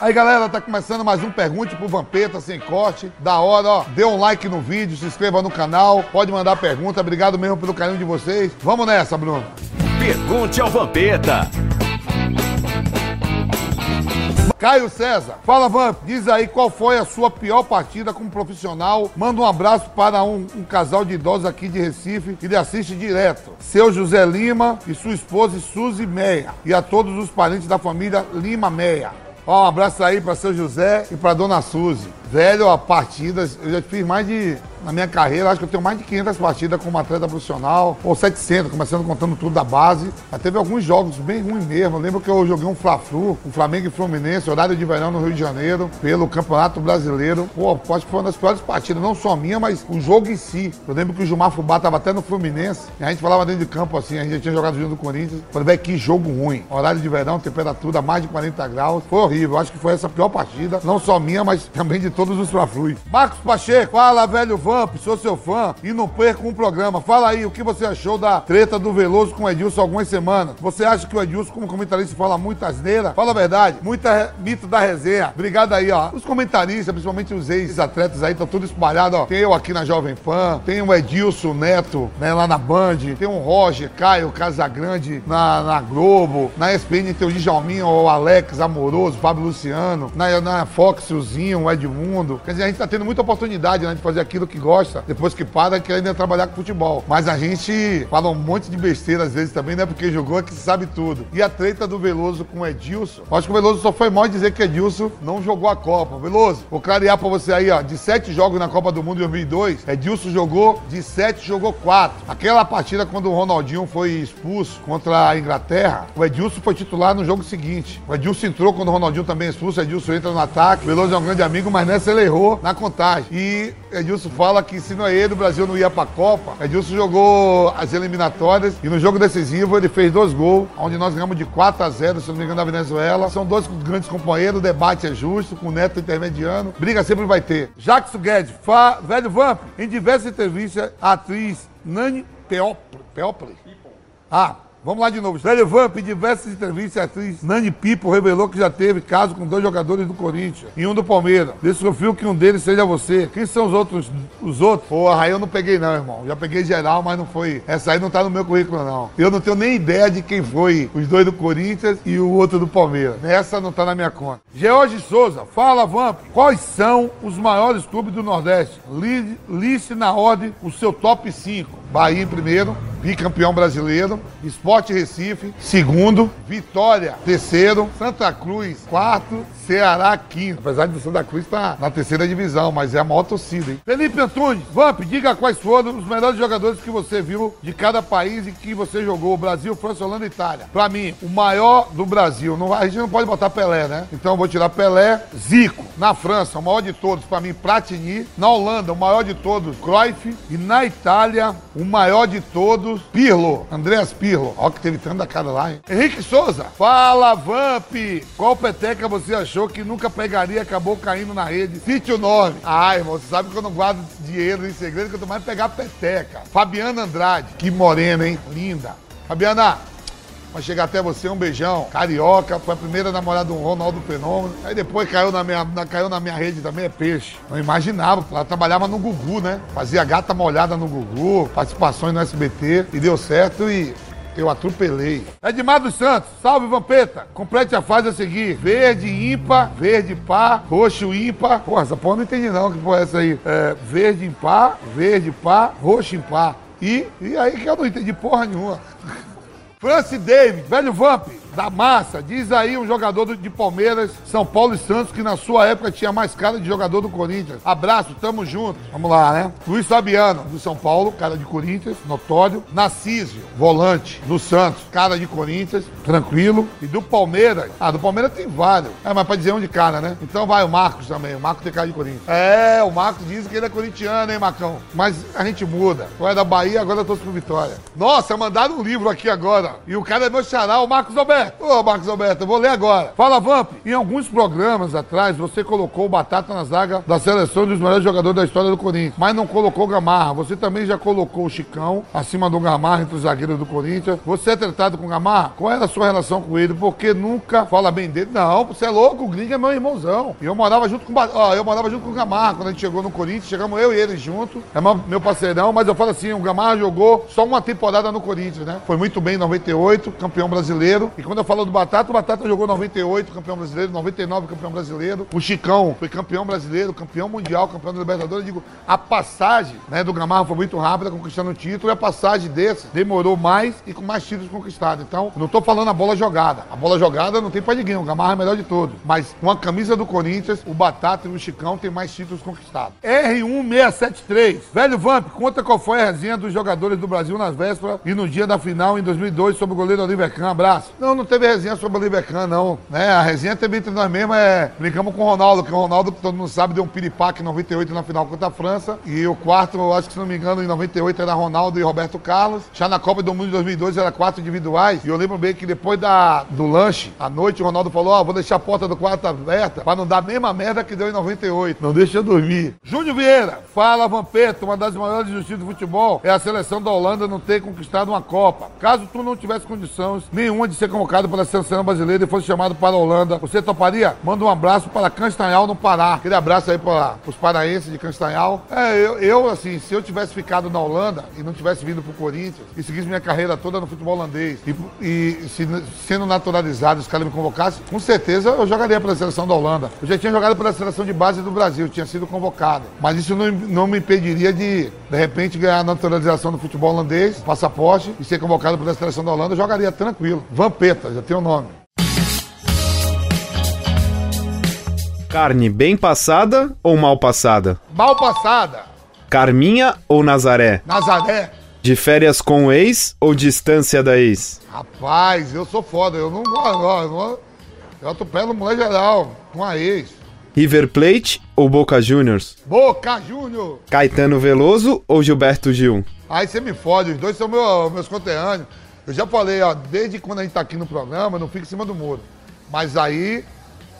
Aí, galera, tá começando mais um Pergunte pro Vampeta, sem corte. Da hora, ó. Dê um like no vídeo, se inscreva no canal, pode mandar pergunta. Obrigado mesmo pelo carinho de vocês. Vamos nessa, Bruno. Pergunte ao Vampeta. Caio César, fala Vamp, diz aí qual foi a sua pior partida como profissional. Manda um abraço para um, um casal de idosos aqui de Recife que lhe assiste direto. Seu José Lima e sua esposa Suzy Meia. E a todos os parentes da família Lima Meia. Ó, um abraço aí para seu José e para dona Suzy. Velho, ó, partidas, eu já fiz mais de, na minha carreira, acho que eu tenho mais de 500 partidas como atleta profissional, ou 700, começando contando tudo da base. Mas teve alguns jogos bem ruins mesmo. Eu lembro que eu joguei um Fla-Flu, um Flamengo e Fluminense, horário de verão no Rio de Janeiro, pelo Campeonato Brasileiro. Pô, acho que foi uma das piores partidas, não só minha, mas o jogo em si. Eu lembro que o Gilmar Fubá tava até no Fluminense, e a gente falava dentro de campo assim, a gente já tinha jogado junto do Corinthians. Falei, velho, que jogo ruim. Horário de verão, temperatura mais de 40 graus. Foi horrível. Acho que foi essa a pior partida, não só minha, mas também de todos os Fla-Flus. Marcos Pacheco, fala, velho Vamp, sou seu fã e não perco um programa. Fala aí, o que você achou da treta do Veloso com o Edilson algumas semanas? Você acha que o Edilson, como comentarista, fala muita asneira? Fala a verdade, muita mito da resenha. Obrigado aí, ó. Os comentaristas, principalmente os ex-atletas aí, estão tudo espalhados, ó. Tem eu aqui na Jovem Pan, tem o Edilson Neto, né, lá na Band, tem o Roger, Caio, Casagrande na, na Globo, na ESPN tem o Djalminha, o Alex Amoroso, Fábio Luciano, na, na Fox, o Zinho, o Edmundo. Quer dizer, a gente tá tendo muita oportunidade né, de fazer aquilo que gosta, depois que para, que ainda trabalhar com futebol. Mas a gente fala um monte de besteira às vezes também, não é porque jogou, é que sabe tudo. E a treta do Veloso com o Edilson, acho que o Veloso só foi mal dizer que Edilson não jogou a Copa. Veloso, vou clarear pra você aí, ó, de sete jogos na Copa do Mundo em 2002, Edilson jogou, de sete jogou quatro. Aquela partida quando o Ronaldinho foi expulso contra a Inglaterra, o Edilson foi titular no jogo seguinte. O Edilson entrou quando o Ronaldinho também é expulso, Edilson entra no ataque, Veloso é um grande amigo, mas nessa ele errou na contagem. E Edilson fala que se não é ele, o Brasil não ia pra Copa. Edilson jogou as eliminatórias e no jogo decisivo ele fez dois gols, onde nós ganhamos de 4 a 0, se não me engano, da Venezuela. São dois grandes companheiros, o debate é justo, com o Neto intermediano. Briga sempre vai ter. Jackson Guedes, fa... velho Vamp, em diversas entrevistas, a atriz Nani. People? Ah, Vamos lá de novo. Velho Vamp, em diversas entrevistas, a atriz Nani Pipo revelou que já teve caso com dois jogadores do Corinthians e um do Palmeiras. Desconfio que um deles seja você. Quem são os outros? Os outros? Porra, aí eu não peguei não, irmão. Já peguei geral, mas não foi. Essa aí não tá no meu currículo, não. Eu não tenho nem ideia de quem foi os dois do Corinthians e o outro do Palmeiras. Essa não tá na minha conta. George Souza, fala, Vamp. Quais são os maiores clubes do Nordeste? Li- Liste na ordem o seu top 5. Bahia em primeiro, bicampeão brasileiro, Esporte Recife, segundo, Vitória, terceiro, Santa Cruz, quarto, Ceará, quinto. Apesar de Santa Cruz estar na terceira divisão, mas é a maior torcida, hein? Felipe Antunes, Vamp, diga quais foram os melhores jogadores que você viu de cada país e que você jogou, Brasil, França, Holanda e Itália. Pra mim, o maior do Brasil, não, a gente não pode botar Pelé, né? Então eu vou tirar Pelé, Zico. Na França, o maior de todos, pra mim, Platini. Na Holanda, o maior de todos, Cruyff. E na Itália, o maior de todos, Pirlo, Andreas Pirlo. Ó que teve tanta cara lá, hein? Henrique Souza, fala Vamp! Qual peteca você achou que nunca pegaria e acabou caindo na rede? Sítio 9. Ah, irmão, você sabe que eu não guardo dinheiro em segredo, que eu tô mais pegar peteca. Fabiana Andrade, que morena, hein? Linda. Fabiana, Vai chegar até você, um beijão. Carioca, foi a primeira namorada do Ronaldo Fenômeno. Aí depois caiu na minha, caiu na minha rede também, é peixe. Não imaginava, ela trabalhava no Gugu, né? Fazia gata molhada no Gugu, participações no SBT, e deu certo e eu atropelei. Edmar dos Santos, salve Vampeta. Complete a fase a seguir. Verde ímpar, verde par, roxo ímpar. Pô, essa porra não entendi não, que porra é essa aí? É, verde impar, verde par, roxo impar. E, e aí que eu não entendi porra nenhuma. Francis David, velho Vamp, da massa, diz aí um jogador do- de Palmeiras, São Paulo e Santos, que na sua época tinha mais cara de jogador do Corinthians. Abraço, tamo junto. Vamos lá, né? Luiz Fabiano, do São Paulo, cara de Corinthians, notório. Narcísio, volante, do Santos, cara de Corinthians, tranquilo. E do Palmeiras, ah, do Palmeiras tem vários. É, mas pra dizer um de cara, né? Então vai o Marcos também, o Marcos tem cara de Corinthians. É, o Marcos diz que ele é corintiano, hein, Macão? Mas a gente muda. Tu é da Bahia, agora eu tô pro Vitória. Nossa, mandaram um livro aqui agora. E o cara é meu xará, o Marcos Alberto. Alberto. Ô, Marcos Alberto, eu vou ler agora. Fala, Vamp. Em alguns programas atrás, você colocou o Batata na zaga da seleção dos melhores jogadores da história do Corinthians, mas não colocou Gamarra. Você também já colocou o Chicão acima do Gamarra entre os zagueiros do Corinthians. Você é tratado com o Gamarra? Qual era a sua relação com ele? Porque nunca fala bem dele. Não, você é louco, o Gringo é meu irmãozão. E eu morava junto com, eu morava junto com o Gamarra quando a gente chegou no Corinthians. Chegamos eu e ele junto. É meu parceirão, mas eu falo assim, o Gamarra jogou só uma temporada no Corinthians, né? Foi muito bem em 98, campeão brasileiro. E quando eu falo do Batata, o Batata jogou 98, campeão brasileiro, 99, campeão brasileiro. O Chicão foi campeão brasileiro, campeão mundial, campeão da Libertadores. Eu digo, a passagem né, do Gamarra foi muito rápida, conquistando o título, e a passagem desse demorou mais e com mais títulos conquistados. Então, não tô falando a bola jogada. A bola jogada não tem pra ninguém, o Gamarra é melhor de todos. Mas com a camisa do Corinthians, o Batata e o Chicão têm mais títulos conquistados. R1673. Velho Vamp, conta qual foi a resenha dos jogadores do Brasil nas vésperas e no dia da final em 2002 sobre o goleiro Oliver Kahn. Abraço. Não, não teve resenha sobre o Oliver Kahn, não. Né? A resenha teve entre nós mesmos, é... Brincamos com o Ronaldo, que o Ronaldo, todo mundo sabe, deu um piripaque em 98 na final contra a França. E o quarto, acho que se não me engano, em 98 era Ronaldo e Roberto Carlos. Já na Copa do Mundo de 2002 era quatro individuais. E eu lembro bem que depois da, do lanche, à noite, o Ronaldo falou: Ó, oh, vou deixar a porta do quarto aberta pra não dar a mesma merda que deu em 98. Não deixa eu dormir. Júnior Vieira, fala Vampeta, uma das maiores justiças do futebol é a seleção da Holanda não ter conquistado uma Copa. Caso tu não tivesse condições nenhuma de ser convocado pela seleção brasileira e fosse chamado para a Holanda, você toparia? Manda um abraço para Canstanhal no Pará. Aquele abraço aí para os paraenses de Canstanhal. É, eu, eu, assim, se eu tivesse ficado na Holanda e não tivesse vindo pro Corinthians e seguisse minha carreira toda no futebol holandês e, e se, sendo naturalizado, os caras me convocassem, com certeza eu jogaria pela seleção da Holanda. Eu já tinha jogado pela seleção de base do Brasil, tinha sido convocado. Mas isso não, não me impediria de, de repente, ganhar a naturalização do futebol holandês, passaporte e ser convocado pela seleção da Holanda, eu jogaria tranquilo. Vampeta, já tem o nome. Carne bem passada ou mal passada? Mal passada. Carminha ou Nazaré? Nazaré. De férias com o ex ou distância da ex? Rapaz, eu sou foda. Eu não gosto. Eu atropelo mulher geral com a ex. River Plate ou Boca Juniors? Boca Juniors. Caetano Veloso ou Gilberto Gil? Aí você me fode, os dois são meu, meus conterrâneos. Eu já falei, ó, desde quando a gente tá aqui no programa, não fico em cima do muro. Mas aí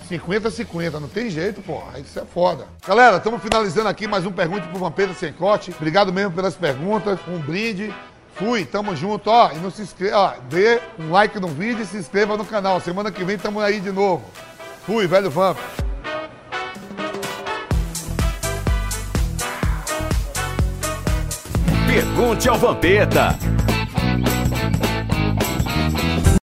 50-50, não tem jeito, pô. Isso é foda. Galera, estamos finalizando aqui mais um Pergunte pro Vampeta Sem Corte. Obrigado mesmo pelas perguntas. Um brinde. Fui, tamo junto, ó. E não se inscreva, ó, dê um like no vídeo e se inscreva no canal. Semana que vem tamo aí de novo. Fui, velho Vamp. Pergunte ao Vampeta.